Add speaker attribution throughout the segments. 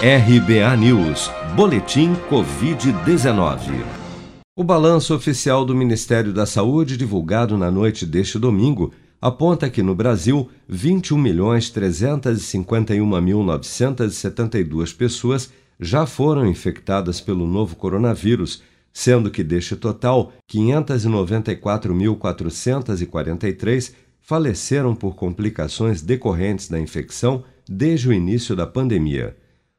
Speaker 1: RBA News, Boletim Covid-19. O balanço oficial do Ministério da Saúde, divulgado na noite deste domingo, aponta que no Brasil 21.351.972 pessoas já foram infectadas pelo novo coronavírus, sendo que deste total, 594.443 faleceram por complicações decorrentes da infecção desde o início da pandemia.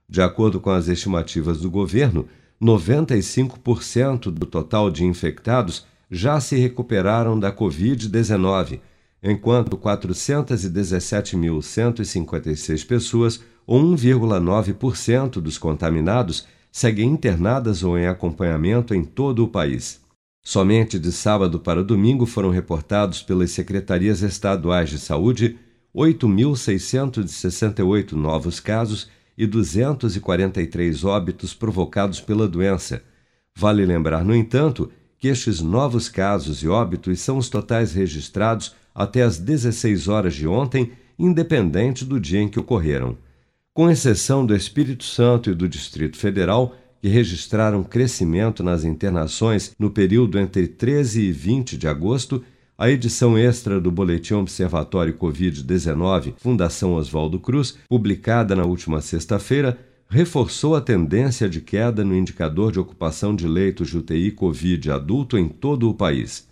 Speaker 1: De acordo com as estimativas do governo, 95% do total de infectados já se recuperaram da Covid-19, enquanto 417.156 pessoas, ou 1,9% dos contaminados, seguem internadas ou em acompanhamento em todo o país. Somente de sábado para domingo foram reportados pelas secretarias estaduais de saúde 8.668 novos casos e 243 óbitos provocados pela doença. Vale lembrar, no entanto, que estes novos casos e óbitos são os totais registrados até às 16 horas de ontem, independente do dia em que ocorreram. Com exceção do Espírito Santo e do Distrito Federal, que registraram crescimento nas internações no período entre 13 e 20 de agosto, a edição extra do Boletim Observatório Covid-19 Fundação Oswaldo Cruz, publicada na última sexta-feira, reforçou a tendência de queda no indicador de ocupação de leitos de UTI Covid adulto em todo o país.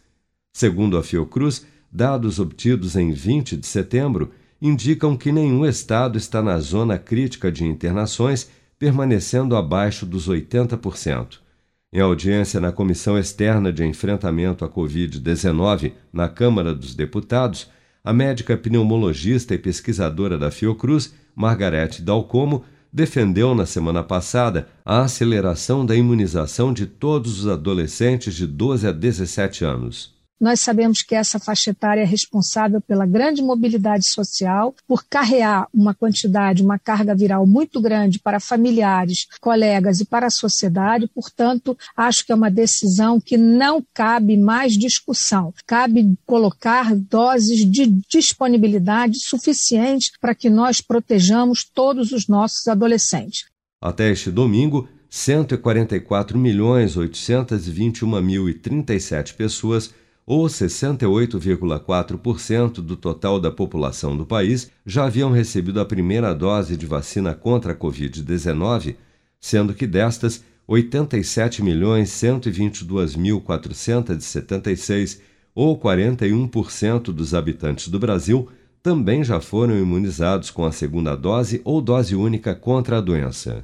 Speaker 1: Segundo a Fiocruz, dados obtidos em 20 de setembro indicam que nenhum estado está na zona crítica de internações, permanecendo abaixo dos 80%. Em audiência na Comissão Externa de Enfrentamento à Covid-19 na Câmara dos Deputados, a médica pneumologista e pesquisadora da Fiocruz, Margarete Dalcomo, defendeu na semana passada a aceleração da imunização de todos os adolescentes de 12 a 17 anos.
Speaker 2: Nós sabemos que essa faixa etária é responsável pela grande mobilidade social, por carrear uma quantidade, uma carga viral muito grande para familiares, colegas e para a sociedade. Portanto, acho que é uma decisão que não cabe mais discussão. Cabe colocar doses de disponibilidade suficientes para que nós protejamos todos os nossos adolescentes.
Speaker 1: Até este domingo, 144.821.037 pessoas ou 68,4% do total da população do país, já haviam recebido a primeira dose de vacina contra a Covid-19, sendo que destas, 87.122.476, ou 41% dos habitantes do Brasil, também já foram imunizados com a segunda dose ou dose única contra a doença.